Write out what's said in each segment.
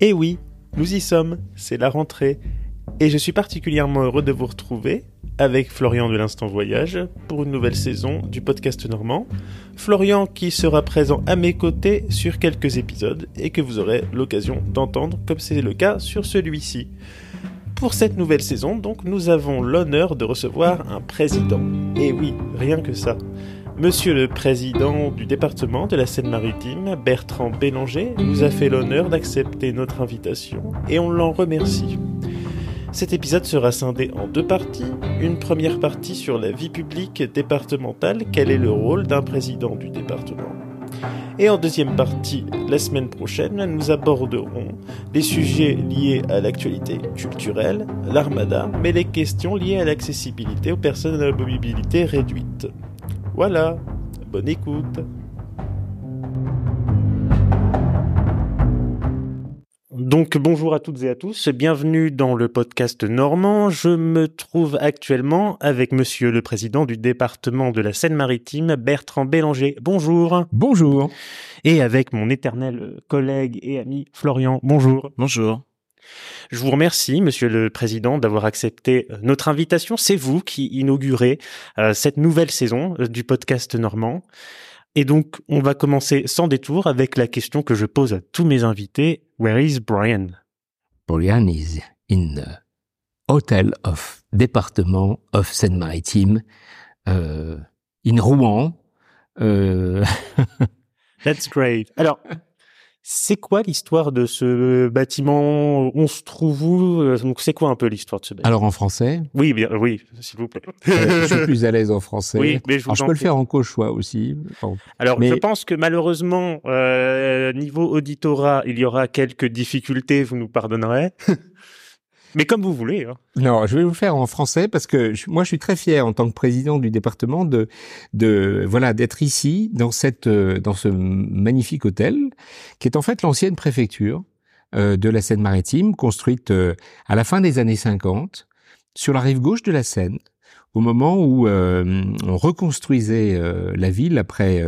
Et oui, nous y sommes, c'est la rentrée. Et je suis particulièrement heureux de vous retrouver avec Florian de l'Instant Voyage pour une nouvelle saison du podcast normand. Florian qui sera présent à mes côtés sur quelques épisodes et que vous aurez l'occasion d'entendre comme c'est le cas sur celui-ci. Pour cette nouvelle saison, donc, nous avons l'honneur de recevoir un président. Et oui, rien que ça. Monsieur le Président du département de la Seine-Maritime, Bertrand Bélanger, nous a fait l'honneur d'accepter notre invitation et on l'en remercie. Cet épisode sera scindé en deux parties. Une première partie sur la vie publique départementale, quel est le rôle d'un président du département. Et en deuxième partie, la semaine prochaine, nous aborderons les sujets liés à l'actualité culturelle, l'armada, mais les questions liées à l'accessibilité aux personnes à la mobilité réduite. Voilà, bonne écoute. Donc bonjour à toutes et à tous, bienvenue dans le podcast normand. Je me trouve actuellement avec monsieur le président du département de la Seine-Maritime, Bertrand Bélanger. Bonjour. Bonjour. Et avec mon éternel collègue et ami Florian. Bonjour. Bonjour. Je vous remercie, Monsieur le Président, d'avoir accepté euh, notre invitation. C'est vous qui inaugurez euh, cette nouvelle saison euh, du podcast normand. Et donc, on va commencer sans détour avec la question que je pose à tous mes invités. Where is Brian? Brian is in the Hotel of Département of Seine-Maritime, uh, in Rouen. Uh... That's great. Alors, c'est quoi l'histoire de ce bâtiment On se trouve où euh, Donc c'est quoi un peu l'histoire de ce bâtiment? Alors en français? Oui, bien, oui, s'il vous plaît. je suis plus à l'aise en français. Oui, mais je, Alors, je peux le faire en cauchois aussi. Bon. Alors mais... je pense que malheureusement, euh, niveau auditorat, il y aura quelques difficultés. Vous nous pardonnerez. Mais comme vous voulez. Hein. Non, je vais vous faire en français parce que je, moi, je suis très fier en tant que président du département de, de voilà, d'être ici dans cette, dans ce magnifique hôtel qui est en fait l'ancienne préfecture euh, de la Seine-Maritime, construite euh, à la fin des années 50 sur la rive gauche de la Seine au moment où euh, on reconstruisait euh, la ville après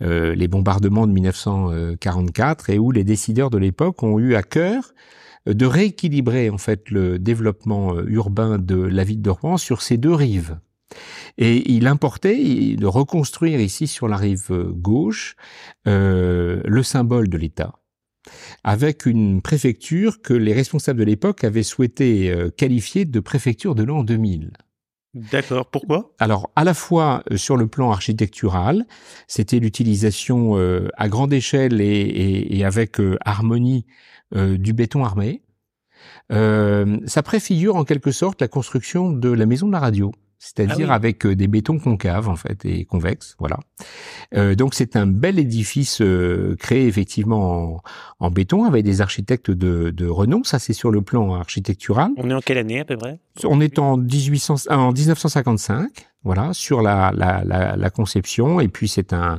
euh, les bombardements de 1944 et où les décideurs de l'époque ont eu à cœur de rééquilibrer en fait le développement urbain de la ville de Rouen sur ces deux rives. Et il importait de reconstruire ici sur la rive gauche euh, le symbole de l'État, avec une préfecture que les responsables de l'époque avaient souhaité euh, qualifier de préfecture de l'an 2000. D'accord. Pourquoi? Alors, à la fois euh, sur le plan architectural, c'était l'utilisation euh, à grande échelle et, et, et avec euh, harmonie du béton armé. ça préfigure en quelque sorte la construction de la maison de la radio c'est-à-dire ah oui. avec des bétons concaves en fait et convexes, voilà. Euh, donc c'est un bel édifice euh, créé effectivement en, en, béton avec des architectes de, de renom. Ça c'est sur le plan architectural. On est en quelle année à peu près? On est en 1800, en 1955. Voilà, sur la, la, la, la conception, et puis c'est un,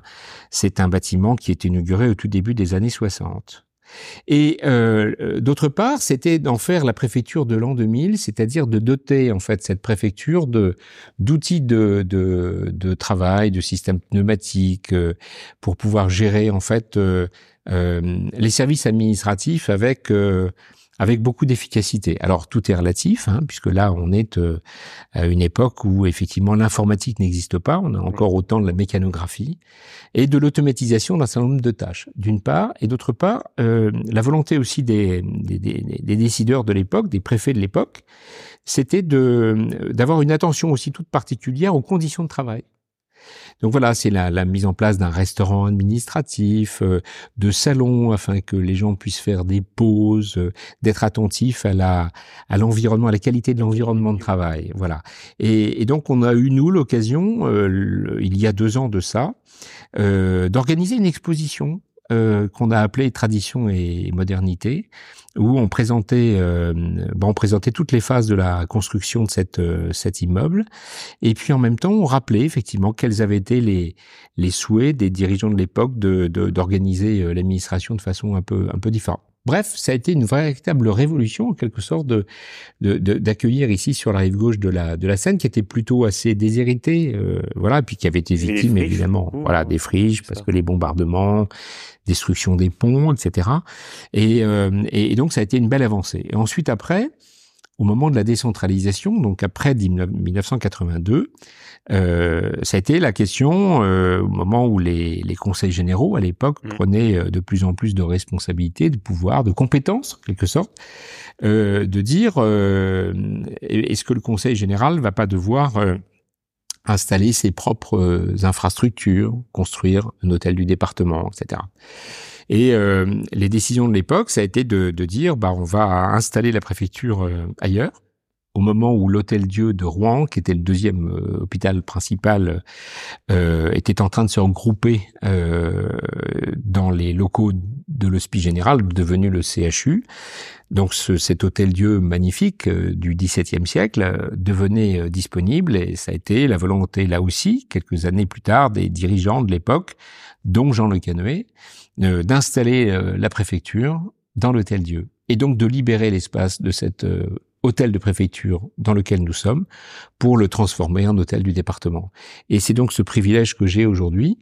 c'est un bâtiment qui est inauguré au tout début des années 60. Et euh, d'autre part, c'était d'en faire la préfecture de l'an 2000, c'est-à-dire de doter en fait cette préfecture d'outils de, travail, de systèmes pneumatiques euh, pour pouvoir gérer en fait euh, les services administratifs avec avec beaucoup d'efficacité. Alors tout est relatif, hein, puisque là on est euh, à une époque où effectivement l'informatique n'existe pas, on a encore autant de la mécanographie et de l'automatisation d'un certain nombre de tâches, d'une part, et d'autre part euh, la volonté aussi des, des, des, des décideurs de l'époque, des préfets de l'époque, c'était de d'avoir une attention aussi toute particulière aux conditions de travail. Donc voilà, c'est la, la, mise en place d'un restaurant administratif, euh, de salons afin que les gens puissent faire des pauses, euh, d'être attentifs à la à l'environnement, à la qualité de l'environnement de travail. Voilà. Et, et, donc on a eu nous l'occasion, euh, il y a deux ans de ça, euh, d'organiser une exposition euh, qu'on a appelé Tradition et modernité, où on présentait, euh, on présentait toutes les phases de la construction de cette, euh, cet immeuble, et puis en même temps, on rappelait effectivement quels avaient été les, les souhaits des dirigeants de l'époque de, d'organiser euh, l'administration de façon un peu, un peu différente. Bref, ça a été une véritable révolution en quelque sorte de d'accueillir ici sur la rive gauche de la de la Seine, qui était plutôt assez déshéritée, euh, voilà, puis qui avait été victime évidemment, voilà, des friches parce que les bombardements, destruction des ponts, etc. Et, euh, et, donc ça a été une belle avancée. Et ensuite après, au moment de la décentralisation, donc après 1982, euh, ça a été la question euh, au moment où les, les conseils généraux à l'époque mmh. prenaient euh, de plus en plus de responsabilités, de pouvoir, de compétences en quelque sorte, euh, de dire euh, est-ce que le conseil général va pas devoir installer ses propres infrastructures, construire un hôtel du département, etc. Et euh, les décisions de l'époque, ça a été de, de, dire, bah, on va installer la préfecture euh, ailleurs. Au moment où l'Hôtel Dieu de Rouen, qui était le deuxième euh, hôpital principal, était en train de se regrouper dans les locaux de l'Hospice Général, devenu le CHU. Donc ce, cet hôtel Dieu magnifique du XVIIe siècle devenait disponible et ça a été la volonté là aussi, quelques années plus tard, des dirigeants de l'époque, dont Jean Le Canoë, euh, d'installer euh, la préfecture dans l'hôtel Dieu et donc de libérer l'espace de cet euh, hôtel de préfecture dans lequel nous sommes pour le transformer en hôtel du département. Et c'est donc ce privilège que j'ai aujourd'hui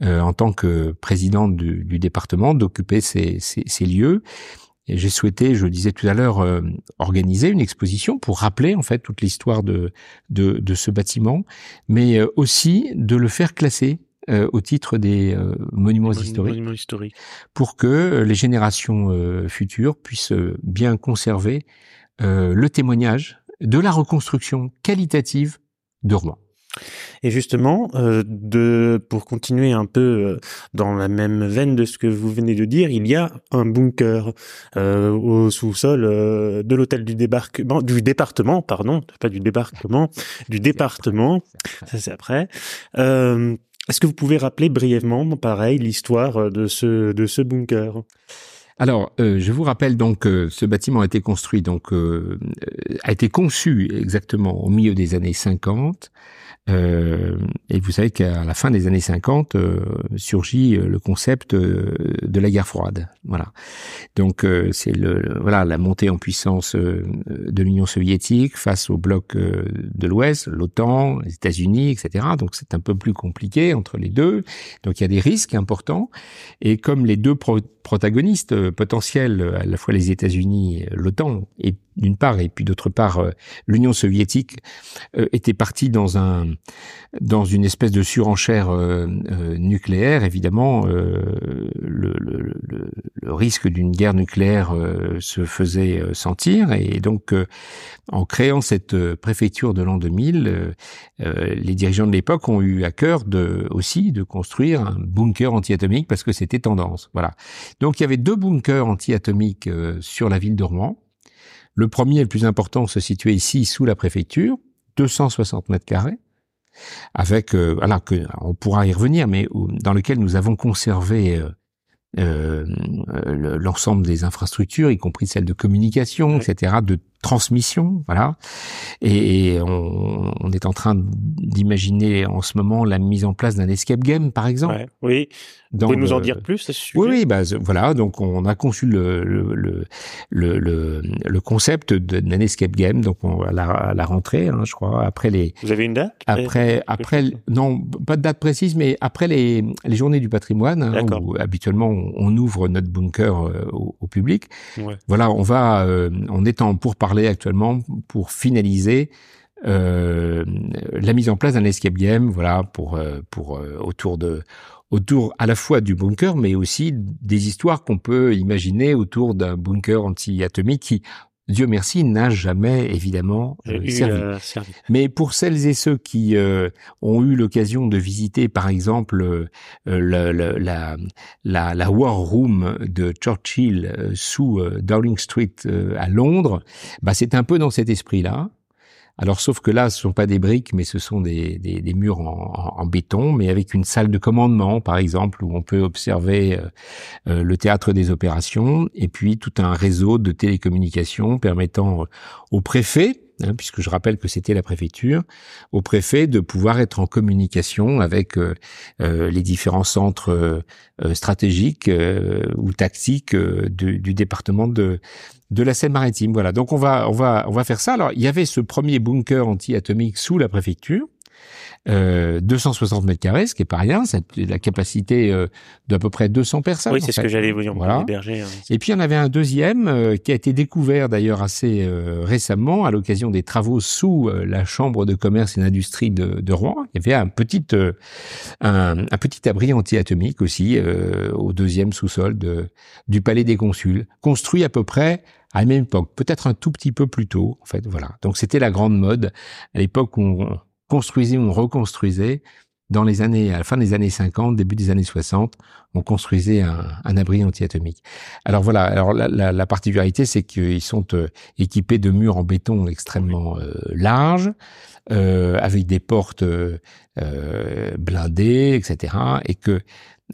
en tant que président du, du département d'occuper ces, ces, ces, lieux. J'ai souhaité, je le disais tout à l'heure, organiser une exposition pour rappeler en fait toute l'histoire de, de, de, ce bâtiment, mais aussi de le faire classer euh, au titre des euh, monuments, historiques, pour que euh, les générations futures puissent bien conserver le témoignage de la reconstruction qualitative de Rouen. Et justement, de, pour continuer un peu dans la même veine de ce que vous venez de dire, il y a un bunker au sous-sol de l'hôtel du débarquement, du département, pardon, pas du débarquement, du département. Ça c'est après. Est-ce que vous pouvez rappeler brièvement, pareil, l'histoire euh, de ce, de ce bunker? Alors, euh, je vous rappelle donc que ce bâtiment a été construit, donc euh, a été conçu exactement au milieu des années 50 euh, et vous savez qu'à la fin des années 50 euh, surgit euh, le concept de la guerre froide. Voilà. Donc c'est le, voilà la montée en puissance de l'Union soviétique face au bloc de l'Ouest, l'OTAN, les États-Unis, etc. Donc c'est un peu plus compliqué entre les deux. Donc il y a des risques importants. Et comme les deux protagonistes potentiels, à la fois les États-Unis, l'OTAN, et d'une part, et puis d'autre part, euh, l'Union soviétique euh, était partie dans un dans une espèce de surenchère euh, nucléaire. Évidemment, le, le, le, risque d'une guerre nucléaire se faisait sentir, et donc en créant cette préfecture de l'an 2000, les dirigeants de l'époque ont eu à cœur de aussi de construire un bunker antiatomique parce que c'était tendance. Voilà. Donc il y avait deux bunkers antiatomiques sur la ville de Rouen. Le premier, le plus important, se situait ici sous la préfecture, 260 mètres carrés, avec, euh, voilà, que, on pourra y revenir, mais dans lequel nous avons conservé euh, euh, l'ensemble des infrastructures, y compris celles de communication, etc., de transmission, voilà. Et on, on est en train d'imaginer en ce moment la mise en place d'un escape game, par exemple. oui. Vous pouvez nous en dire plus ce sujet? Oui, oui, bah, voilà. Donc, on a conçu le le le le, le concept d'un escape game. Donc, on, à, la, à la rentrée, hein, je crois, après les. Vous avez une date? Après, après, non, pas de date précise, mais après les les journées du patrimoine, hein, où habituellement on, ouvre notre bunker euh, au, public. Ouais. Voilà, on va, euh, on est en pour actuellement pour finaliser euh, la mise en place d'un escape game, voilà, pour euh, pour euh, autour de autour à la fois du bunker, mais aussi des histoires qu'on peut imaginer autour d'un bunker anti-atomique qui Dieu merci, n'a jamais évidemment euh, euh, servi. Mais pour celles et ceux qui euh, ont eu l'occasion de visiter, par exemple, la, la, la, la, War Room de Churchill sous Downing Street à Londres, bah, c'est un peu dans cet esprit-là. Alors, sauf que là, ce sont pas des briques, mais ce sont des, des, murs en, béton, mais avec une salle de commandement, par exemple, où on peut observer euh, euh, le théâtre des opérations, et puis tout un réseau de télécommunications permettant au préfet hein, puisque je rappelle que c'était la préfecture, au préfet de pouvoir être en communication avec euh, euh, les différents centres stratégiques ou tactiques du, du, département de de la Seine-Maritime. Voilà. Donc on va on va on va faire ça. Alors il y avait ce premier bunker anti-atomique sous la préfecture euh, 260 mètres carrés, ce qui est pas rien, c'est la capacité euh, d'à peu près 200 personnes. Oui, c'est ce que j'allais vous dire. Voilà. Héberger, hein. Et puis il y en avait un deuxième euh, qui a été découvert d'ailleurs assez euh, récemment à l'occasion des travaux sous la chambre de commerce et d'industrie de, de, Rouen. Il y avait un petit un, un, petit abri anti-atomique aussi au deuxième sous-sol de, du palais des consuls, construit à peu près à la même époque, peut-être un tout petit peu plus tôt, en fait, voilà. Donc c'était la grande mode à l'époque où on, construisait, on reconstruisait. Dans les années, à la fin des années 50, début des années 60, on construisait un, un abri antiatomique. Alors voilà. Alors la, la, la particularité, c'est qu'ils sont euh, équipés de murs en béton extrêmement euh, larges, euh, avec des portes euh, blindées, etc. Et que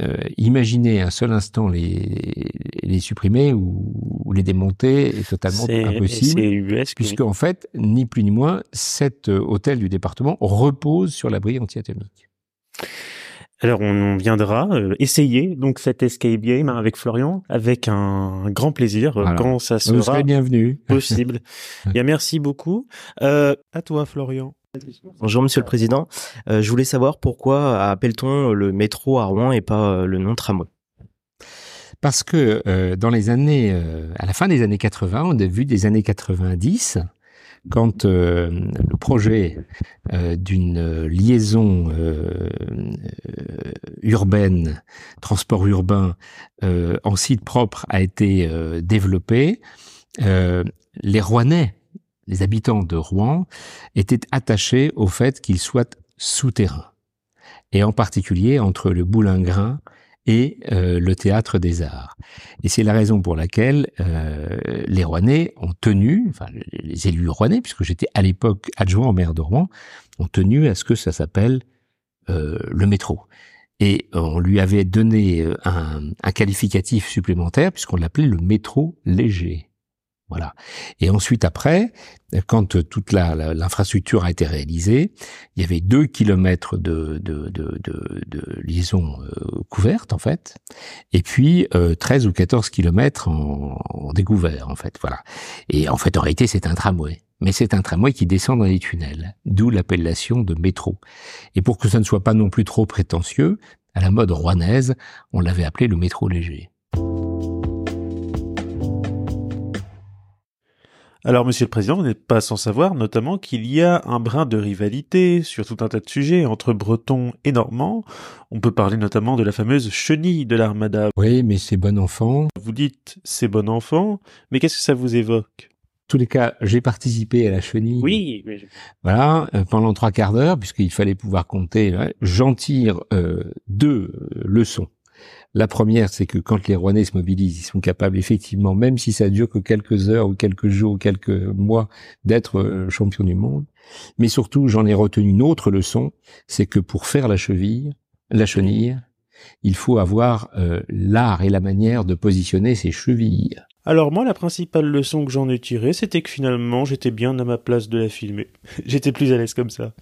euh, imaginez un seul instant les, les supprimer ou, ou les démonter est totalement impossible, puisque en fait, ni plus ni moins, cet euh, hôtel du département repose sur l'abri antiatomique. Alors on viendra euh, essayer donc cet escape game hein, avec Florian avec un grand plaisir euh, quand ça sera bienvenu. possible. Bien merci beaucoup. Euh, à toi Florian. Bonjour Monsieur le Président. Euh, je voulais savoir pourquoi appelle-t-on le métro à Rouen et pas euh, le nom tramway? Parce que euh, dans les années, à la fin des années 80, on a vu des années 90, quand le projet d'une liaison urbaine, transport urbain en site propre a été développé, les Rouennais les habitants de Rouen étaient attachés au fait qu'il soit souterrain, et en particulier entre le Boulingrin et euh, le théâtre des arts. Et c'est la raison pour laquelle euh, les Rouennais ont tenu, enfin les élus rouennais, puisque j'étais à l'époque adjoint au maire de Rouen, ont tenu à ce que ça s'appelle euh, le métro. Et on lui avait donné un, un qualificatif supplémentaire puisqu'on l'appelait le métro léger. Voilà. Et ensuite, après, quand toute l'infrastructure a été réalisée, il y avait deux kilomètres de, de, de, de, liaison euh, couverte, en fait, et puis euh, 13 ou 14 kilomètres en, en, découvert, en fait. Voilà. Et en fait, en réalité, c'est un tramway. Mais c'est un tramway qui descend dans les tunnels, d'où l'appellation de métro. Et pour que ça ne soit pas non plus trop prétentieux, à la mode rouennaise, on l'avait appelé le métro léger. Alors, Monsieur le Président, vous n'êtes pas sans savoir notamment qu'il y a un brin de rivalité sur tout un tas de sujets entre Bretons et Normands. On peut parler notamment de la fameuse chenille de l'Armada. Oui, mais c'est bon enfant. Vous dites c'est bon enfant, mais qu'est-ce que ça vous évoque? En tous les cas, j'ai participé à la chenille. Oui. Mais Voilà, euh, pendant trois quarts d'heure, puisqu'il fallait pouvoir compter. J'en tire euh, deux leçons. La première, c'est que quand les Rouennais se mobilisent, ils sont capables effectivement, même si ça dure que quelques heures ou quelques jours ou quelques mois, d'être euh, champion du monde. Mais surtout, j'en ai retenu une autre leçon, c'est que pour faire la cheville, la chenille, il faut avoir euh, l'art et la manière de positionner ses chevilles. Alors moi, la principale leçon que j'en ai tirée, c'était que finalement, j'étais bien à ma place de la filmer. j'étais plus à l'aise comme ça.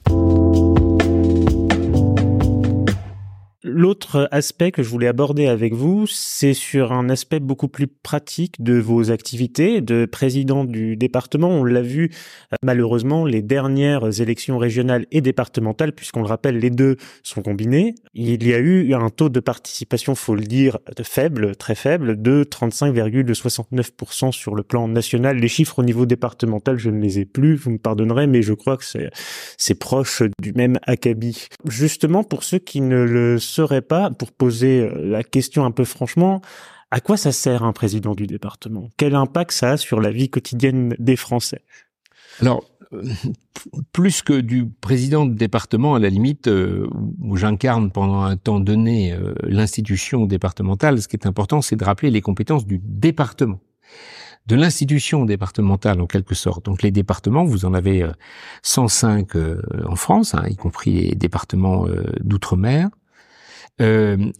L'autre aspect que je voulais aborder avec vous, c'est sur un aspect beaucoup plus pratique de vos activités de président du département. On l'a vu euh, malheureusement les dernières élections régionales et départementales, puisqu'on le rappelle, les deux sont combinés. Il y a eu un taux de participation, faut le dire, faible, très faible, de 35,69% sur le plan national. Les chiffres au niveau départemental, je ne les ai plus, vous me pardonnerez, mais je crois que c'est proche du même acabit. Justement, pour ceux qui ne le pas, pour poser euh, la question un peu franchement, à quoi ça sert un président du département? Quel impact ça a sur la vie quotidienne des Français? Alors, euh, plus que du président de département, à la limite, euh, où j'incarne pendant un temps donné l'institution départementale, ce qui est important, c'est de rappeler les compétences du département de l'institution départementale en quelque sorte. Donc les départements, vous en avez 105 en France, hein, y compris les départements d'outre-mer. Euh,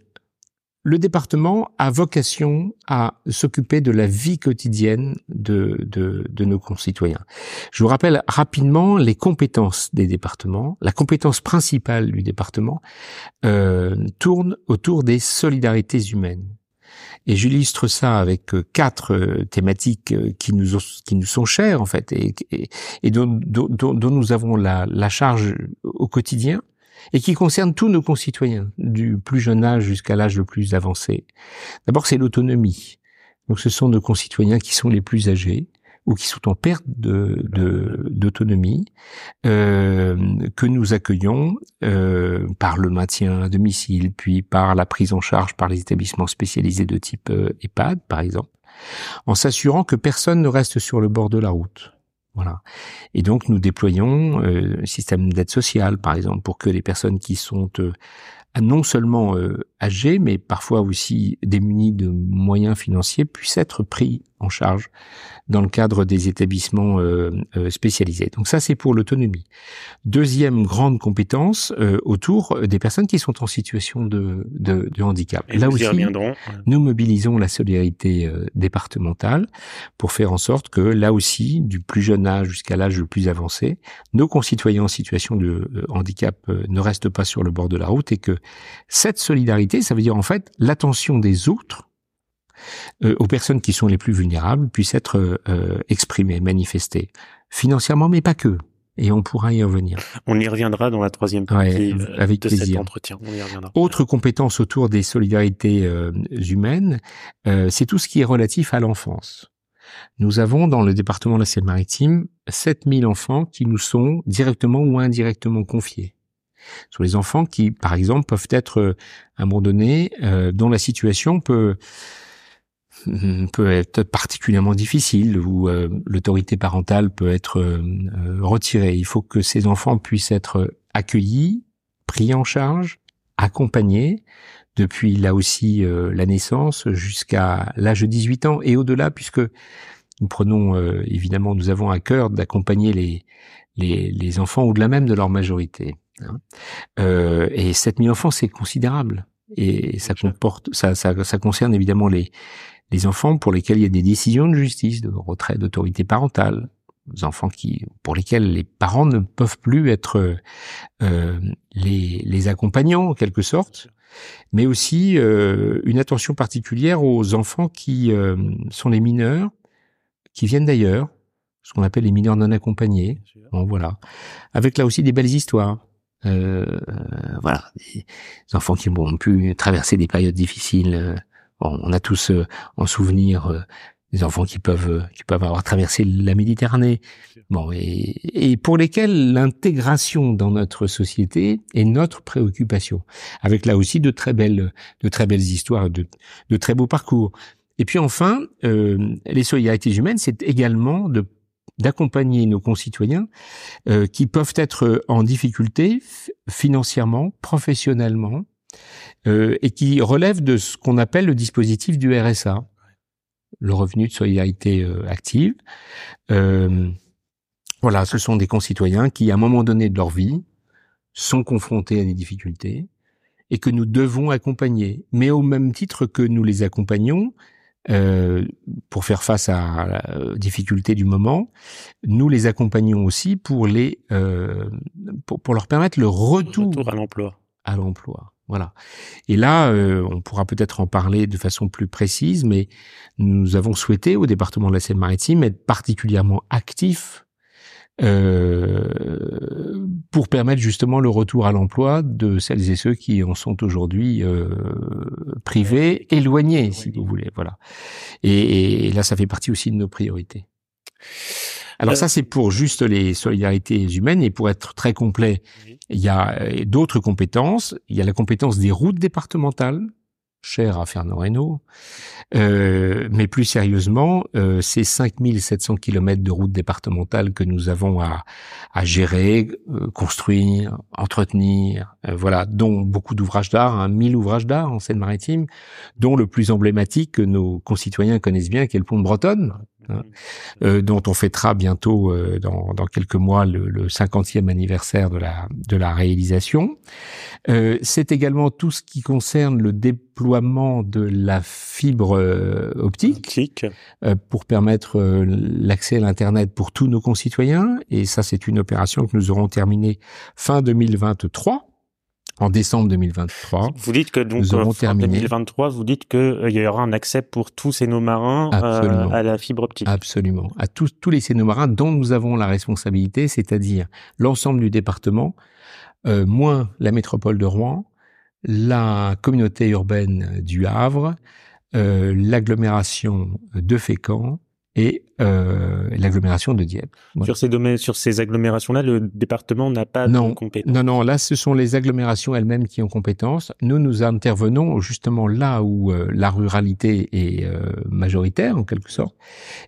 le département a vocation à s'occuper de la vie quotidienne de, nos concitoyens. Je vous rappelle rapidement les compétences des départements. La compétence principale du département euh, tourne autour des solidarités humaines. Et j'illustre ça avec euh, quatre thématiques qui nous, sont chères en fait et, dont, nous avons la charge au quotidien et qui concerne tous nos concitoyens, du plus jeune âge jusqu'à l'âge le plus avancé. D'abord, c'est l'autonomie. Donc, ce sont nos concitoyens qui sont les plus âgés ou qui sont en perte d'autonomie euh, que nous accueillons euh, par le maintien à domicile, puis par la prise en charge par les établissements spécialisés de type euh, EHPAD, par exemple, en s'assurant que personne ne reste sur le bord de la route. Voilà. Et donc nous déployons euh, un système d'aide sociale, par exemple, pour que les personnes qui sont euh, non seulement euh, âgés, mais parfois aussi démunis de moyens financiers, puissent être pris en charge dans le cadre des établissements euh, euh, spécialisés. Donc ça, c'est pour l'autonomie. Deuxième grande compétence autour des personnes qui sont en situation de, de, de handicap. Et là aussi, nous mobilisons la solidarité départementale pour faire en sorte que là aussi, du plus jeune âge jusqu'à l'âge le plus avancé, nos concitoyens en situation de handicap ne restent pas sur le bord de la route et que cette solidarité, ça veut dire en fait l'attention des autres euh, aux personnes qui sont les plus vulnérables puisse être euh, exprimée, manifestée, financièrement, mais pas que. Et on pourra y revenir. On y reviendra dans la troisième partie euh, avec de plaisir. cet entretien. On y reviendra. Autre compétence autour des solidarités humaines, c'est tout ce qui est relatif à l'enfance. Nous avons dans le département de la Seine-Maritime 7000 enfants qui nous sont directement ou indirectement confiés sur les enfants qui, par exemple, peuvent être euh, à un moment donné, euh, dont la situation peut peut être particulièrement difficile, où euh, l'autorité parentale peut être retirée. Il faut que ces enfants puissent être accueillis, pris en charge, accompagnés depuis là aussi la naissance jusqu'à l'âge de 18 ans et au-delà, puisque nous prenons évidemment, nous avons à cœur d'accompagner les, les, les enfants au-delà même de leur majorité. Hein. Euh, et 7000 enfants, c'est considérable. Et ça comporte, ça, ça, ça concerne évidemment les, les enfants pour lesquels il y a des décisions de justice, de retrait d'autorité parentale, des enfants qui, pour lesquels les parents ne peuvent plus être euh, les, les accompagnants en quelque sorte, mais aussi euh, une attention particulière aux enfants qui euh, sont les mineurs, qui viennent d'ailleurs, ce qu'on appelle les mineurs non accompagnés. Bon, voilà, avec là aussi des belles histoires. Euh, voilà, des enfants qui ont pu traverser des périodes difficiles. Euh, on a tous euh, en souvenir euh, des enfants qui peuvent qui peuvent avoir traversé la Méditerranée. Bon, et, et pour lesquels l'intégration dans notre société est notre préoccupation, avec là aussi de très belles de très belles histoires, de de très beaux parcours. Et puis enfin, euh, les solidarités humaines, c'est également de d'accompagner nos concitoyens euh, qui peuvent être en difficulté financièrement, professionnellement, euh, et qui relèvent de ce qu'on appelle le dispositif du RSA, le revenu de solidarité euh, active. voilà, ce sont des concitoyens qui, à un moment donné de leur vie, sont confrontés à des difficultés et que nous devons accompagner. Mais au même titre que nous les accompagnons, euh, pour faire face à la difficulté du moment, nous les accompagnons aussi pour les euh, pour, pour, leur permettre le retour, retour à l'emploi. À l'emploi, voilà. Et là, euh, on pourra peut-être en parler de façon plus précise, mais nous avons souhaité au département de la Seine-Maritime être particulièrement actifs euh, pour permettre justement le retour à l'emploi de celles et ceux qui en sont aujourd'hui euh, privés, éloignés, si vous voulez. Voilà. Et, et, là, ça fait partie aussi de nos priorités. Alors ça, c'est pour juste les solidarités humaines. Et pour être très complet, il y a euh, d'autres compétences. Il y a la compétence des routes départementales cher à Fernand Reynaud. Euh, mais plus sérieusement, euh, ces 5700 kilomètres de routes départementales que nous avons à, à gérer, euh, construire, entretenir, euh, voilà, dont beaucoup d'ouvrages d'art, hein, 1000 ouvrages d'art en Seine-Maritime, dont le plus emblématique que nos concitoyens connaissent bien, qui est le pont de Bretonne, hein, euh, dont on fêtera bientôt euh, dans, dans, quelques mois le, le, 50e anniversaire de la, de la réalisation. Euh, c'est également tout ce qui concerne le déploiement de la fibre euh, optique, pour permettre l'accès à l'Internet pour tous nos concitoyens. Et ça, c'est une opération que nous aurons terminée fin 2023 en décembre 2023. Vous dites que donc nous aurons en 2023, vous dites que euh, il y aura un accès pour tous ces marins euh, à la fibre optique. Absolument, à tous tous les marins dont nous avons la responsabilité, c'est-à-dire l'ensemble du département, euh, moins la métropole de Rouen, la communauté urbaine du Havre, euh, l'agglomération de Fécamp et euh, l'agglomération de Dieppe. Sur ces domaines, sur ces agglomérations-là, le département n'a pas non, de compétence. Non, non, là, ce sont les agglomérations elles-mêmes qui ont compétence. Nous, nous intervenons justement là où euh, la ruralité est euh, majoritaire, en quelque sorte,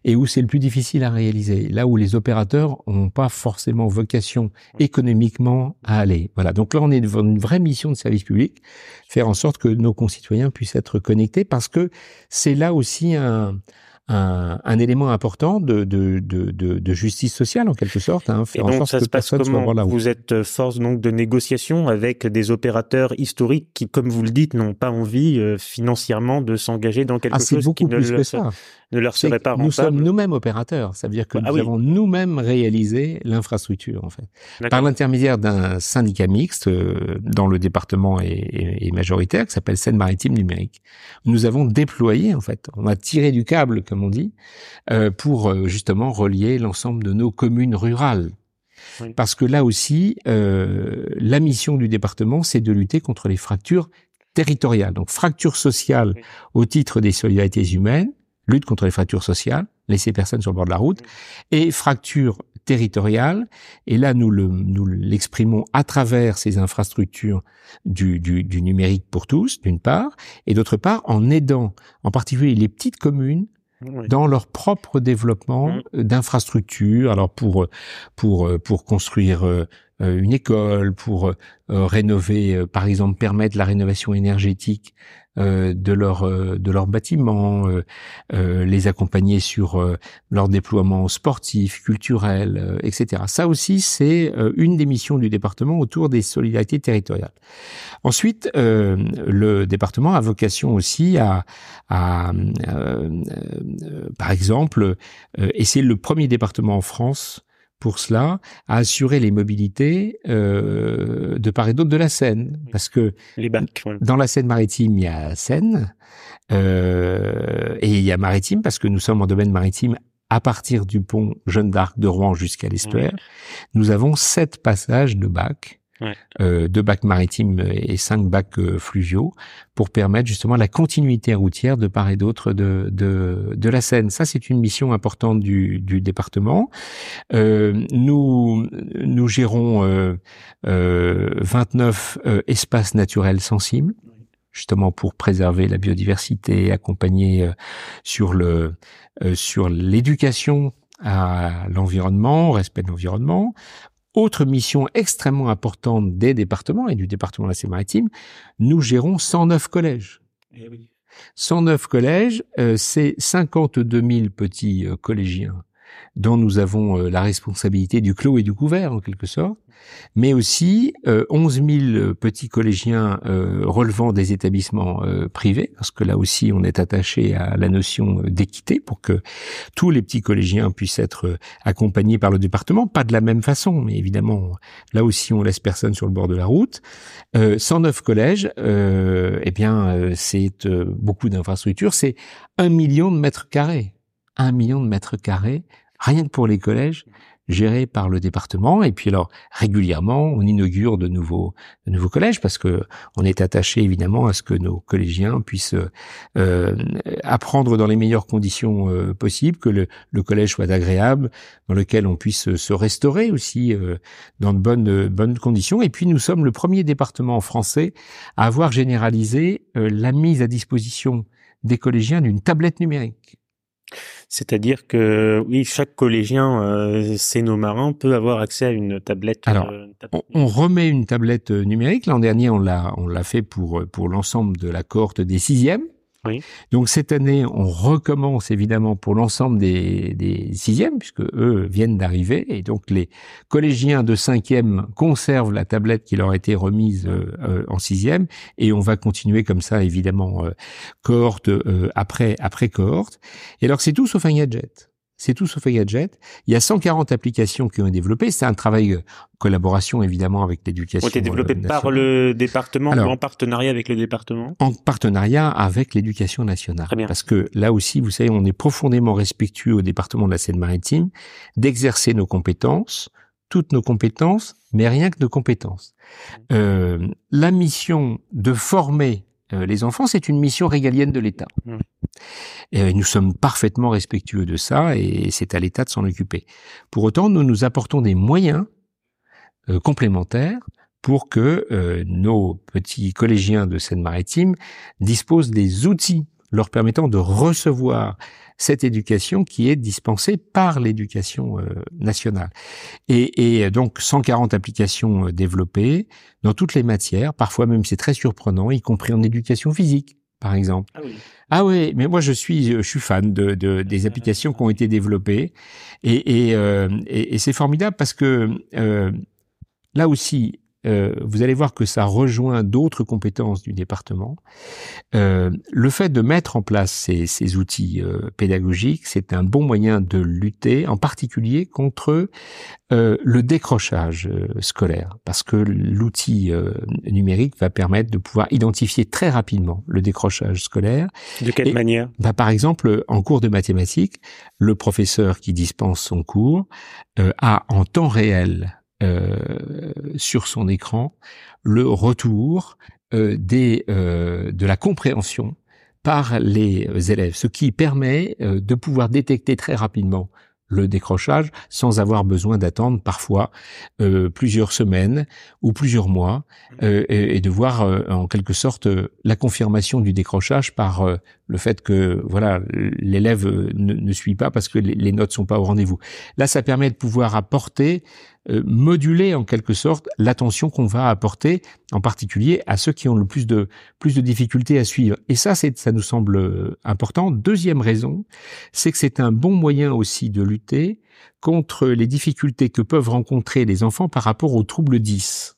et où c'est le plus difficile à réaliser. Là où les opérateurs n'ont pas forcément vocation économiquement à aller. Voilà. Donc là, on est devant une vraie mission de service public, faire en sorte que nos concitoyens puissent être connectés, parce que c'est là aussi un un, un élément important de, de, de, de, justice sociale en quelque sorte. Hein, faire en sorte ça que se passe comment? Vous êtes euh, force donc de négociation avec des opérateurs historiques qui, comme vous le dites, n'ont pas envie euh, financièrement de s'engager dans quelque ah, chose beaucoup qui plus ne, que ça. Ne leur serait pas rentable. Nous sommes nous-mêmes opérateurs. Ça veut dire que ah nous avons nous-mêmes réalisé l'infrastructure en fait, par l'intermédiaire d'un syndicat mixte euh, dans le département et, majoritaire qui s'appelle Seine-Maritime Numérique. Nous avons déployé en fait, on a tiré du câble comme on dit, euh, pour euh, justement relier l'ensemble de nos communes rurales. Parce que là aussi, euh, la mission du département, c'est de lutter contre les fractures territoriales. Donc fractures sociales au titre des solidarités humaines, lutte contre les fractures sociales, laisser personne sur le bord de la route, et fractures territoriales. Et là, nous l'exprimons à travers ces infrastructures du, du numérique pour tous, d'une part, et d'autre part, en aidant en particulier les petites communes dans leur propre développement euh, d'infrastructures. Alors pour pour euh, pour construire euh, une école, pour rénover, par exemple, permettre la rénovation énergétique euh, de leur euh, de leurs bâtiments, euh, les accompagner sur leur déploiement sportif, culturel, etc. Ça aussi, c'est une des missions du département autour des solidarités territoriales. Ensuite, le département a vocation aussi à, à par exemple, et c'est le premier département en France pour cela à assurer les mobilités euh, de part et d'autre de la Seine, parce que les bacs, dans la Seine maritime il y a Seine euh, et il y a maritime parce que nous sommes en domaine maritime à partir du pont Jeanne d'Arc de Rouen jusqu'à l'estuaire. Nous avons sept passages de bacs euh, deux bacs maritimes et cinq bacs euh, fluviaux pour permettre justement la continuité routière de part et d'autre de, de, de, la Seine. Ça, c'est une mission importante du, du département. Euh, nous, nous gérons euh, 29 euh, espaces naturels sensibles justement pour préserver la biodiversité, accompagner sur le sur l'éducation à l'environnement, au respect de l'environnement, autre mission extrêmement importante des départements et du département de la Seine-Maritime, nous gérons 109 collèges. 109 eh collèges, euh, c'est 52 000 petits euh, collégiens dont nous avons euh, la responsabilité du clos et du couvert en quelque sorte, mais aussi euh, 11 000 petits collégiens euh, relevant des établissements euh, privés, parce que là aussi on est attaché à la notion d'équité pour que tous les petits collégiens puissent être accompagnés par le département, pas de la même façon, mais évidemment là aussi on laisse personne sur le bord de la route. 109 collèges, eh bien c'est beaucoup d'infrastructures, c'est un million de mètres carrés, un million de mètres carrés rien que pour les collèges gérés par le département. Et puis alors régulièrement, on inaugure de nouveaux, de nouveaux collèges parce que on est attaché évidemment à ce que nos collégiens puissent euh, apprendre dans les meilleures conditions euh, possibles, que le, collège soit agréable, dans lequel on puisse se restaurer aussi euh, dans de bonnes, bonnes conditions. Et puis nous sommes le premier département français à avoir généralisé euh, la mise à disposition des collégiens d'une tablette numérique. C'est-à-dire que oui, chaque collégien euh, marins peut avoir accès à une tablette. Alors, euh, On, remet une tablette euh, numérique. L'an dernier, on l'a on l'a fait pour euh, pour l'ensemble de la cohorte des sixièmes. Donc cette année, on recommence évidemment pour l'ensemble des, des sixièmes, puisque eux viennent d'arriver, et donc les collégiens de cinquième conservent la tablette qui leur a été remise euh, euh, en sixième, et on va continuer comme ça évidemment euh, cohorte après après cohorte. Et alors c'est tout sauf un gadget. C'est tout sauf un gadget. Il y a 140 applications qui ont été développées. C'est un travail collaboration évidemment avec l'éducation. Ont été développées par le département ou en partenariat avec le département? En partenariat avec l'éducation nationale. Très bien. Parce que là aussi, vous savez, on est profondément respectueux au département de la Seine-Maritime d'exercer nos compétences, toutes nos compétences, mais rien que nos compétences. Euh, la mission de former euh, les enfants, c'est une mission régalienne de l'État. Mmh. Et nous sommes parfaitement respectueux de ça et c'est à l'État de s'en occuper. Pour autant, nous nous apportons des moyens euh, complémentaires pour que euh, nos petits collégiens de Seine-Maritime disposent des outils leur permettant de recevoir cette éducation qui est dispensée par l'éducation euh, nationale. Et, et, donc 140 applications développées dans toutes les matières, parfois même c'est très surprenant, y compris en éducation physique par exemple. Ah oui. Ah oui, mais moi je suis je suis fan de, de des applications qui ont été développées et et, euh, et, et c'est formidable parce que euh, là aussi euh, vous allez voir que ça rejoint d'autres compétences du département. Euh, le fait de mettre en place ces, ces outils euh, pédagogiques, c'est un bon moyen de lutter, en particulier contre euh, le décrochage euh, scolaire, parce que l'outil numérique va permettre de pouvoir identifier très rapidement le décrochage scolaire. De quelle manière? bah, Par exemple, en cours de mathématiques, le professeur qui dispense son cours a en temps réel sur son écran le retour euh, des, euh, de la compréhension par les élèves, ce qui permet de pouvoir détecter très rapidement le décrochage sans avoir besoin d'attendre parfois euh, plusieurs semaines ou plusieurs mois euh, et, de voir euh, en quelque sorte la confirmation du décrochage par le fait que voilà l'élève ne, ne, suit pas parce que les, les notes sont pas au rendez-vous. Là, ça permet de pouvoir apporter moduler en quelque sorte l'attention qu'on va apporter, en particulier à ceux qui ont le plus de plus de difficultés à suivre. Et ça, c'est ça nous semble important. Deuxième raison, c'est que c'est un bon moyen aussi de lutter contre les difficultés que peuvent rencontrer les enfants par rapport aux troubles 10.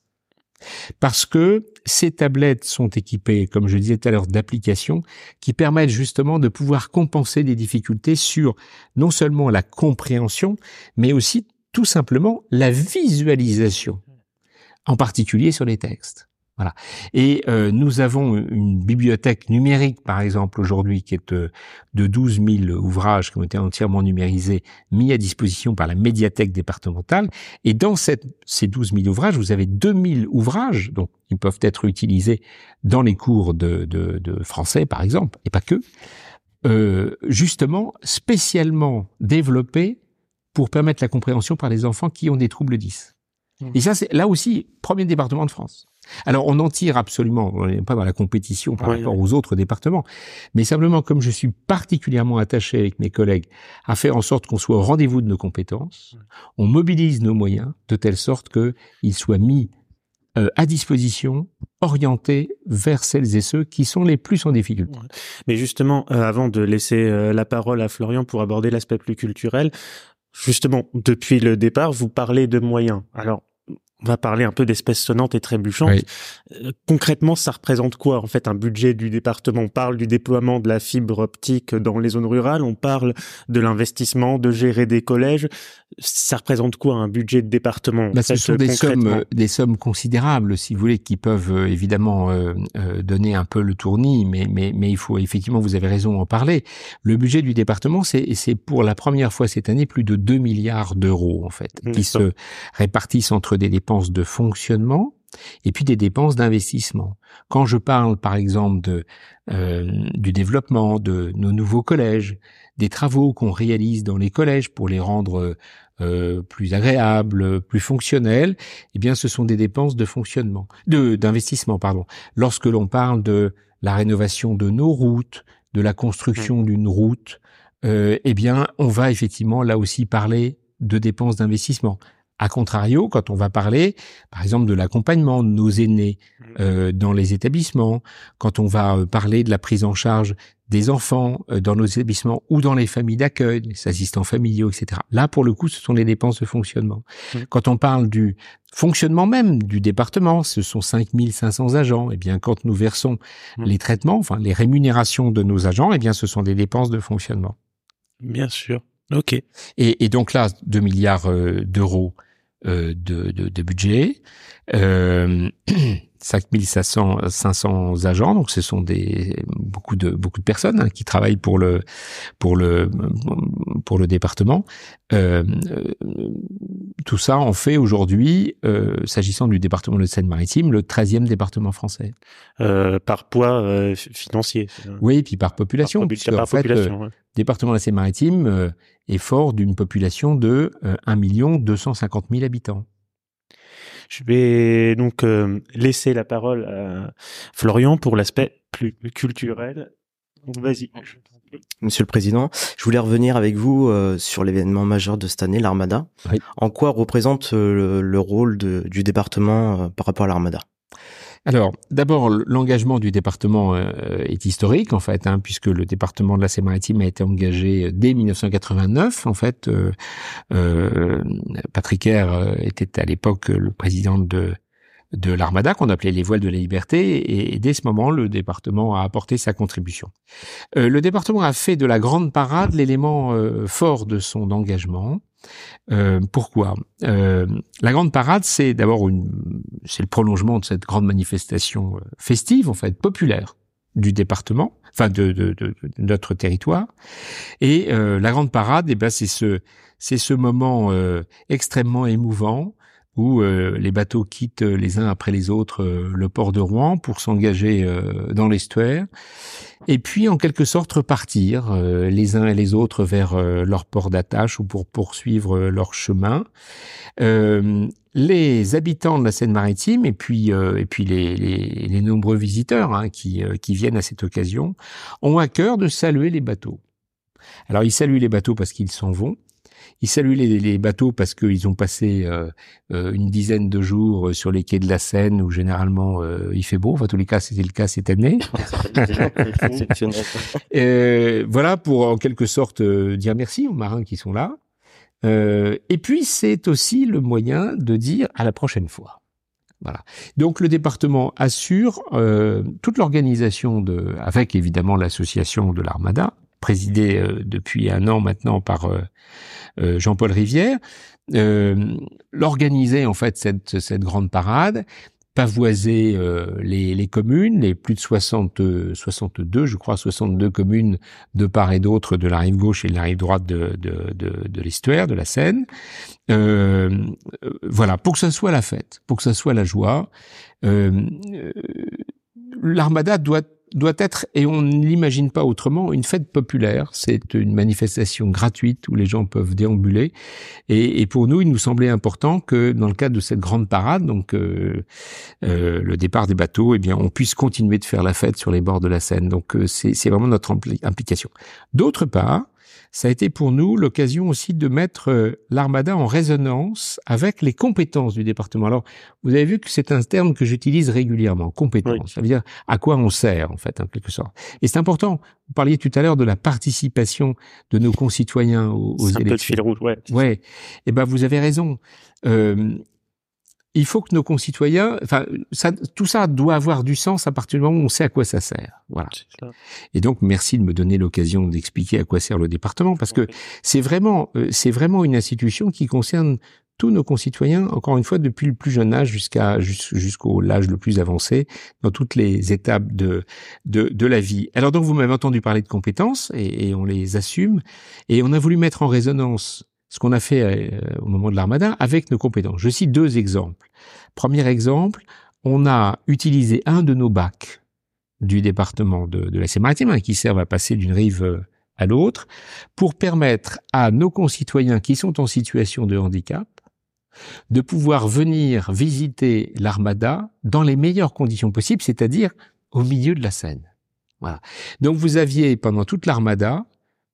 Parce que ces tablettes sont équipées, comme je disais tout à l'heure, d'applications qui permettent justement de pouvoir compenser des difficultés sur non seulement la compréhension, mais aussi tout simplement la visualisation, en particulier sur les textes. Voilà. Et euh, nous avons une bibliothèque numérique, par exemple, aujourd'hui, qui est euh, de 12 000 ouvrages qui ont été entièrement numérisés, mis à disposition par la médiathèque départementale. Et dans cette, ces 12 000 ouvrages, vous avez 2 000 ouvrages, donc ils peuvent être utilisés dans les cours de, de, de français, par exemple, et pas que, euh, justement, spécialement développés pour permettre la compréhension par les enfants qui ont des troubles 10. Mmh. Et ça, c'est là aussi, premier département de France. Alors on en tire absolument, on n'est pas dans la compétition par rapport aux autres départements, mais simplement comme je suis particulièrement attaché avec mes collègues à faire en sorte qu'on soit au rendez-vous de nos compétences, on mobilise nos moyens de telle sorte qu'ils soient mis euh, à disposition, orientés vers celles et ceux qui sont les plus en difficulté. Mais justement, euh, avant de laisser euh, la parole à Florian pour aborder l'aspect plus culturel, justement, depuis le départ, vous parlez de moyens. Alors, on va parler un peu d'espèces sonnantes et trébuchantes. Euh, concrètement, ça représente quoi en fait un budget du département? On parle du déploiement de la fibre optique dans les zones rurales, on parle de l'investissement, de gérer des collèges. Ça représente quoi un budget de département bah, Ce sont des sommes, des sommes considérables, si vous voulez, qui peuvent euh, évidemment euh, donner un peu le tournis, mais, mais, mais il faut effectivement, vous avez raison en parler. Le budget du département, c'est pour la première fois cette année plus de 2 milliards d'euros en fait, qui se répartissent entre des dépenses dépenses de fonctionnement et puis des dépenses d'investissement. Quand je parle par exemple de, euh, du développement de nos nouveaux collèges, des travaux qu'on réalise dans les collèges pour les rendre euh, plus agréables, plus fonctionnels, eh bien ce sont des dépenses de fonctionnement, de d'investissement pardon. Lorsque l'on parle de la rénovation de nos routes, de la construction mmh. d'une route, euh, eh bien on va effectivement là aussi parler de dépenses d'investissement A contrario, quand on va parler, par exemple, de l'accompagnement de nos aînés Mmh. euh, dans les établissements, quand on va euh, parler de la prise en charge des enfants euh, dans nos établissements ou dans les familles d'accueil, les assistants familiaux, etc. Là, pour le coup, ce sont les dépenses de fonctionnement. Mmh. Quand on parle du fonctionnement même du département, ce sont 5500 agents. Eh bien, quand nous versons Mmh. les traitements, enfin les rémunérations de nos agents, eh bien, ce sont des dépenses de fonctionnement. Bien sûr. Ok. Et, et donc là, 2 milliards euh, d'euros de, de, de budget, euh, 5500 500 agents, donc ce sont des beaucoup de beaucoup de personnes hein, qui travaillent pour le pour le pour le département. Euh, euh, tout ça en fait aujourd'hui, euh, s'agissant du département de Seine-Maritime, le 13e département français. Euh, par poids euh, financier. Oui, puis par population, Par, par fait, population. euh, ouais. département de Seine-Maritime euh, est fort d'une population de euh, 1 250 000 habitants. Je vais donc euh, laisser la parole à Florian pour l'aspect plus culturel. Donc, Vas-y. prie. Monsieur le Président, je voulais revenir avec vous euh, sur l'événement majeur de cette année, l'Armada. Oui. En quoi représente euh, le, le rôle de- du département euh, par rapport à l'Armada? Alors, d'abord, l'engagement du département euh, est historique, en fait, hein, puisque le département de la Seine-Maritime a été engagé dès 1989. En fait, euh, euh, Patrick Air euh, était à l'époque le président de de l'Armada, qu'on appelait les voiles de la liberté, et, dès ce moment, le département a apporté sa contribution. Euh, le département a fait de la grande parade l'élément euh, fort de son engagement. Euh, pourquoi? Euh, La grande parade, c'est d'abord c'est le prolongement de cette grande manifestation euh, festive, en fait, populaire du département, enfin de, de, de, de notre territoire. Et euh, la grande parade, eh ben, c'est ce, c'est ce moment euh, extrêmement émouvant où euh, les bateaux quittent les uns après les autres euh, le port de Rouen pour s'engager euh, dans l'estuaire, et puis en quelque sorte repartir euh, les uns et les autres vers euh, leur port d'attache ou pour poursuivre euh, leur chemin. Euh, les habitants de la Seine-Maritime et puis euh, et puis les, nombreux visiteurs hein, qui euh, qui viennent à cette occasion ont à cœur de saluer les bateaux. Alors ils saluent les bateaux parce qu'ils s'en vont. Ils saluent les, les bateaux parce qu'ils ont passé euh, euh, une dizaine de jours sur les quais de la Seine où généralement euh, il fait beau. Enfin, en tous les cas, c'était le cas cette année. Euh, voilà pour en quelque sorte euh, dire merci aux marins qui sont là. Euh, et puis c'est aussi le moyen de dire à la prochaine fois. Voilà. Donc le département assure euh, toute l'organisation de, avec évidemment l'association de l'Armada, présidée euh, depuis un an maintenant par euh, euh, Jean-Paul Rivière, l'organiser en fait cette, cette grande parade, pavoiser euh, les, les communes, les plus de 60, euh, 62, je crois 62 communes de part et d'autre de la rive gauche et de la rive droite de, de, de, de l'estuaire, de la Seine. Euh, voilà, pour que ça soit la fête, pour que ça soit la joie. Euh, L'armada doit doit être, et on ne l'imagine pas autrement, une fête populaire. C'est une manifestation gratuite où les gens peuvent déambuler. Et, et, pour nous, il nous semblait important que dans le cadre de cette grande parade, donc euh, euh, le départ des bateaux, eh bien, on puisse continuer de faire la fête sur les bords de la Seine. Donc euh, c'est vraiment notre impli implication. D'autre part, ça a été pour nous l'occasion aussi de mettre euh, l'armada en résonance avec les compétences du département. Alors, vous avez vu que c'est un terme que j'utilise régulièrement, compétences. Oui. Ça veut dire à quoi on sert, en fait, en quelque sorte. Et c'est important. Vous parliez tout à l'heure de la participation de nos concitoyens aux, aux un élections. Peu de fil rouge, ouais. Ouais. Eh ben, vous avez raison. Euh, il faut que nos concitoyens, enfin, ça, tout ça doit avoir du sens à partir du moment où on sait à quoi ça sert. Voilà. Ça. Et donc, merci de me donner l'occasion d'expliquer à quoi sert le département, parce que c'est vraiment, euh, c'est vraiment une institution qui concerne tous nos concitoyens, encore une fois, depuis le plus jeune âge jusqu'à jusqu'au l'âge le plus avancé, dans toutes les étapes de, de, de la vie. Alors donc, vous m'avez entendu parler de compétences, et, et on les assume, et on a voulu mettre en résonance ce qu'on a fait euh, au moment de l'armada avec nos compétences. Je cite deux exemples. Premier exemple, on a utilisé un de nos bacs du département de, la Seine-Maritime, hein, qui servent à passer d'une rive euh, à l'autre, pour permettre à nos concitoyens qui sont en situation de handicap de pouvoir venir visiter l'armada dans les meilleures conditions possibles, c'est-à-dire au milieu de la Seine. Voilà. Donc vous aviez pendant toute l'armada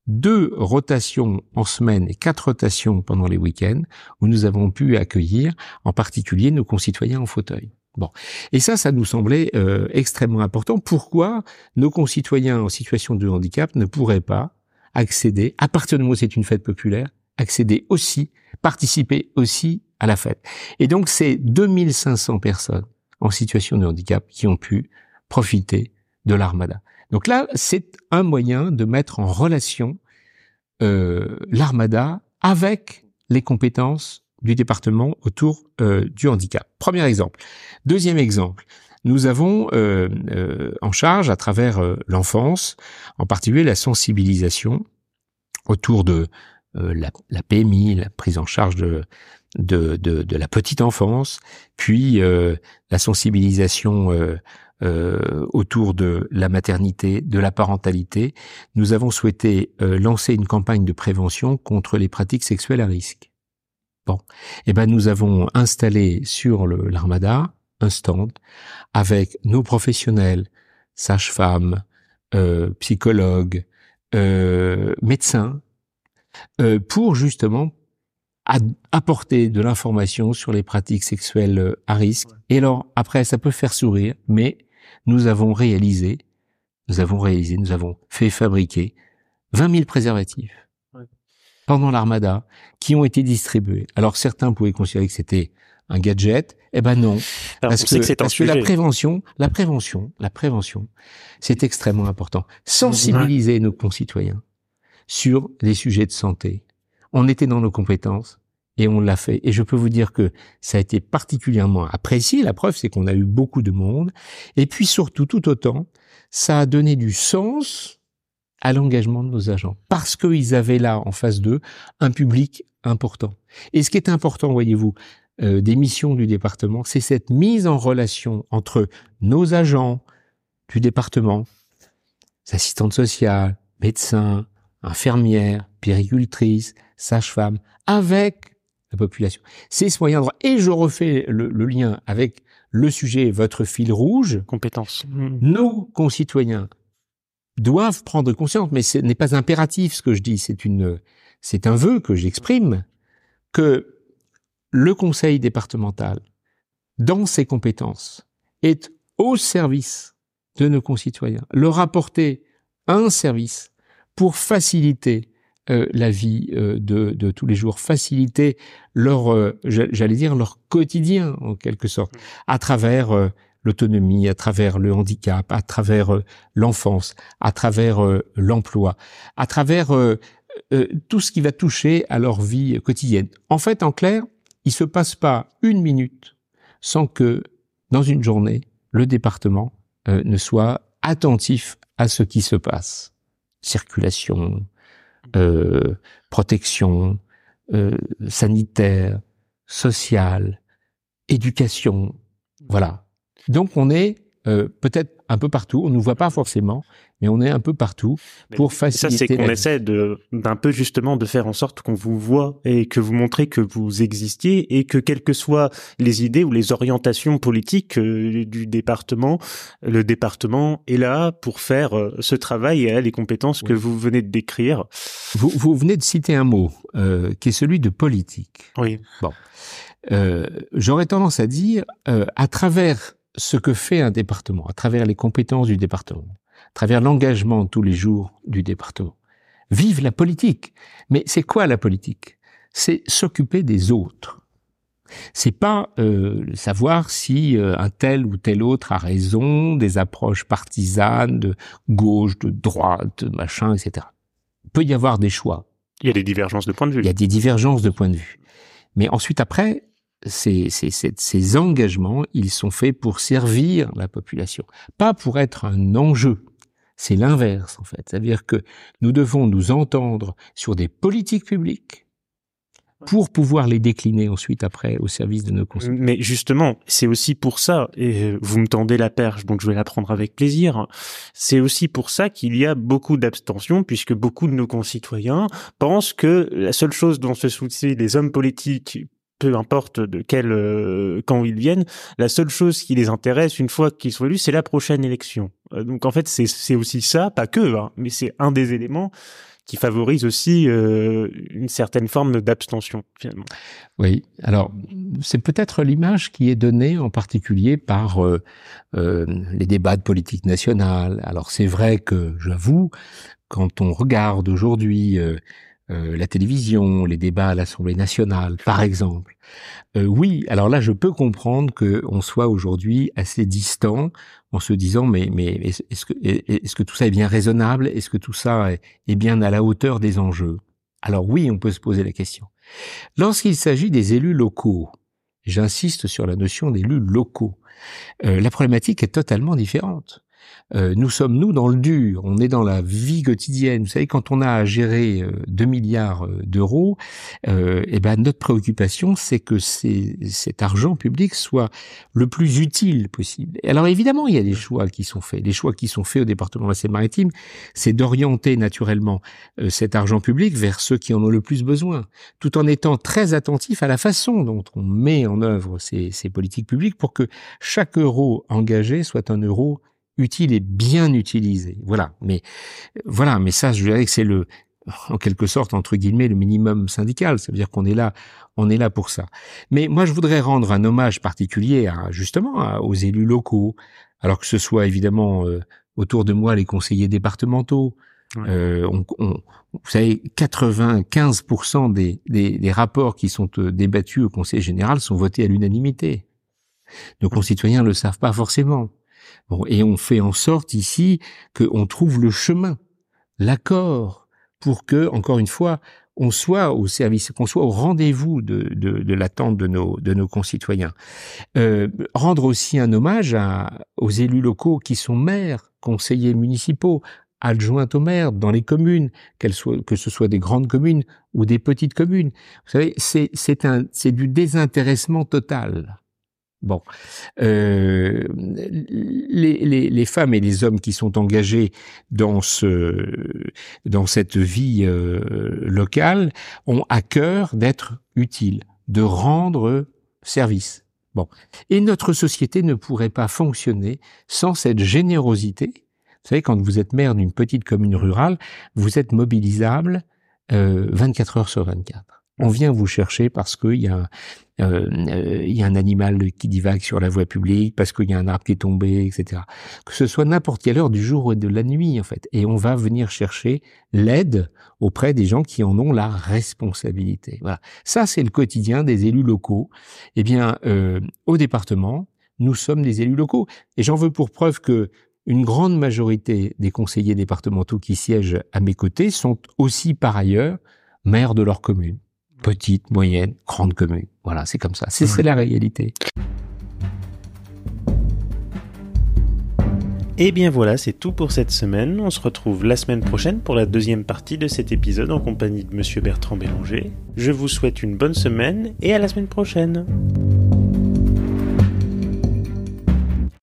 deux rotations en semaine et quatre rotations pendant les week-ends où nous avons pu accueillir en particulier nos concitoyens en fauteuil. Bon, et ça, ça nous semblait euh, extrêmement important. Pourquoi nos concitoyens en situation de handicap ne pourraient pas accéder, à partir du moment où c'est une fête populaire, accéder aussi, participer aussi à la fête? Et donc, c'est 2500 personnes en situation de handicap qui ont pu profiter de l'armada. Donc là, c'est un moyen de mettre en relation euh, l'armada avec les compétences du département autour euh, du handicap. Premier exemple. Deuxième exemple. Nous avons euh, en charge, à travers l'enfance, en particulier la sensibilisation autour de la, la, PMI, la prise en charge de, de, de, de la petite enfance, puis la sensibilisation euh, autour de la maternité, de la parentalité, nous avons souhaité euh, lancer une campagne de prévention contre les pratiques sexuelles à risque. Bon, eh ben nous avons installé sur l'armada un stand avec nos professionnels, sages-femmes, euh, psychologues, euh, médecins, euh, pour justement apporter de l'information sur les pratiques sexuelles à risque. Et alors, après, ça peut faire sourire, mais nous avons réalisé, nous avons réalisé, nous avons fait fabriquer 20 000 préservatifs pendant l'armada qui ont été distribués. Alors certains pouvaient considérer que c'était un gadget, eh ben non, parce, que, parce que, la prévention, la prévention, la prévention, c'est extrêmement important. Sensibiliser nos concitoyens sur les sujets de santé. On était dans nos compétences, et on l'a fait. Et je peux vous dire que ça a été particulièrement apprécié. La preuve, c'est qu'on a eu beaucoup de monde. Et puis surtout, tout autant, ça a donné du sens à l'engagement de nos agents. Parce qu'ils avaient là, en face d'eux, un public important. Et ce qui est important, voyez-vous, euh, des missions du département, c'est cette mise en relation entre nos agents du département, assistantes sociales, médecins, infirmières, péricultrices, sages-femmes, avec la population. C'est ce moyen de... Et je refais le, lien avec le sujet, votre fil rouge. Compétences. Mmh. Nos concitoyens doivent prendre conscience, mais ce n'est pas impératif ce que je dis, c'est une, c'est un vœu que j'exprime, que le conseil départemental, dans ses compétences, est au service de nos concitoyens, leur apporter un service pour faciliter euh, la vie euh, de, de, tous les jours, faciliter leur, euh, j'allais dire, leur quotidien en quelque sorte, à travers l'autonomie, à travers le handicap, à travers l'enfance, à travers l'emploi, à travers tout ce qui va toucher à leur vie quotidienne. En fait, en clair, il se passe pas une minute sans que, dans une journée, le département ne soit attentif à ce qui se passe. Circulation, euh, protection euh, sanitaire, sociale, éducation. Voilà. Donc on est euh, peut-être un peu partout. On ne nous voit pas forcément, mais on est un peu partout pour faciliter. Ça, c'est qu'on essaie de d'un peu justement de faire en sorte qu'on vous voit et que vous montrez que vous existiez et que quelles que soient les idées ou les orientations politiques euh, du département, le département est là pour faire euh, ce travail et a les compétences que vous venez de décrire. Vous, vous venez de citer un mot qui est celui de politique. Oui. Bon. J'aurais tendance à dire, à travers ce que fait un département, à travers les compétences du département, à travers l'engagement tous les jours du département. Vive la politique. Mais c'est quoi la politique? C'est s'occuper des autres. C'est pas euh, savoir si euh, un tel ou tel autre a raison, des approches partisanes, de gauche, de droite, machin, etc. Il peut y avoir des choix. Il y a des divergences de point de vue. Il y a des divergences de point de vue. Mais ensuite, après, ces, ces, ces, engagements, ils sont faits pour servir la population, pas pour être un enjeu. C'est l'inverse, en fait. C'est-à-dire que nous devons nous entendre sur des politiques publiques pour pouvoir les décliner ensuite après au service de nos concitoyens. Mais justement, c'est aussi pour ça, et vous me tendez la perche, donc je vais la prendre avec plaisir, c'est aussi pour ça qu'il y a beaucoup d'abstention, puisque beaucoup de nos concitoyens pensent que la seule chose dont se soucient les hommes politiques peu importe de quel euh, quand ils viennent, la seule chose qui les intéresse une fois qu'ils sont élus, c'est la prochaine élection. Euh, donc en fait, c'est aussi ça, pas que, hein, mais c'est un des éléments qui favorise aussi euh, une certaine forme d'abstention finalement. Oui, alors c'est peut-être l'image qui est donnée en particulier par euh, les débats de politique nationale. Alors c'est vrai que j'avoue, quand on regarde aujourd'hui euh, la télévision, les débats à l'Assemblée nationale, par exemple. Euh, oui, alors là, je peux comprendre que on soit aujourd'hui assez distant en se disant mais mais est-ce que est-ce que tout ça est bien raisonnable? Est-ce que tout ça est bien à la hauteur des enjeux? Alors oui, on peut se poser la question. Lorsqu'il s'agit des élus locaux, j'insiste sur la notion d'élus locaux. Euh, la problématique est totalement différente. Euh, nous sommes nous dans le dur, on est dans la vie quotidienne. Vous savez, quand on a à gérer 2 euh, milliards euh, d'euros, euh, eh ben notre préoccupation, c'est que cet argent public soit le plus utile possible. Alors évidemment, il y a des choix qui sont faits. Les choix qui sont faits au département de la Seine-Maritime, c'est d'orienter naturellement cet argent public vers ceux qui en ont le plus besoin, tout en étant très attentif à la façon dont on met en œuvre ces, ces politiques publiques pour que chaque euro engagé soit un euro utile et bien utilisé. Voilà. Mais voilà. Mais ça, je dirais que c'est le, en quelque sorte entre guillemets, le minimum syndical. Ça veut dire qu'on est là, on est là pour ça. Mais moi, je voudrais rendre un hommage particulier à justement aux élus locaux, alors que ce soit évidemment euh, autour de moi les conseillers départementaux. Euh, on, on, vous savez, 95% des, des, des, rapports qui sont euh, débattus au Conseil général sont votés à l'unanimité. Nos concitoyens ne le savent pas forcément et on fait en sorte ici qu'on trouve le chemin, l'accord, pour que, encore une fois, on soit au service, qu'on soit au rendez-vous de, de, l'attente de nos, de nos concitoyens. Euh, rendre aussi un hommage aux élus locaux qui sont maires, conseillers municipaux, adjoints aux maires dans les communes, soient, que ce soit des grandes communes ou des petites communes. Vous savez, c'est, c'est du désintéressement total. Bon, euh, les, les, les, femmes et les hommes qui sont engagés dans ce dans cette vie euh, locale ont à cœur d'être utiles, de rendre service. Bon, et notre société ne pourrait pas fonctionner sans cette générosité. Vous savez, quand vous êtes maire d'une petite commune rurale, vous êtes mobilisable euh, 24 heures sur 24 on vient vous chercher parce qu'il y a euh, y a un animal qui divague sur la voie publique, parce qu'il y a un arbre qui est tombé, etc. Que ce soit n'importe quelle heure du jour ou de la nuit, en fait. Et on va venir chercher l'aide auprès des gens qui en ont la responsabilité. Voilà. Ça, c'est le quotidien des élus locaux. Eh bien, euh, au département, nous sommes des élus locaux. Et j'en veux pour preuve que une grande majorité des conseillers départementaux qui siègent à mes côtés sont aussi par ailleurs maires de leur commune petite, moyenne, grande commune. Voilà, c'est comme ça. C'est la réalité. Et eh bien voilà, c'est tout pour cette semaine. On se retrouve la semaine prochaine pour la deuxième partie de cet épisode en compagnie de Monsieur Bertrand Bélanger. Je vous souhaite une bonne semaine et à la semaine prochaine.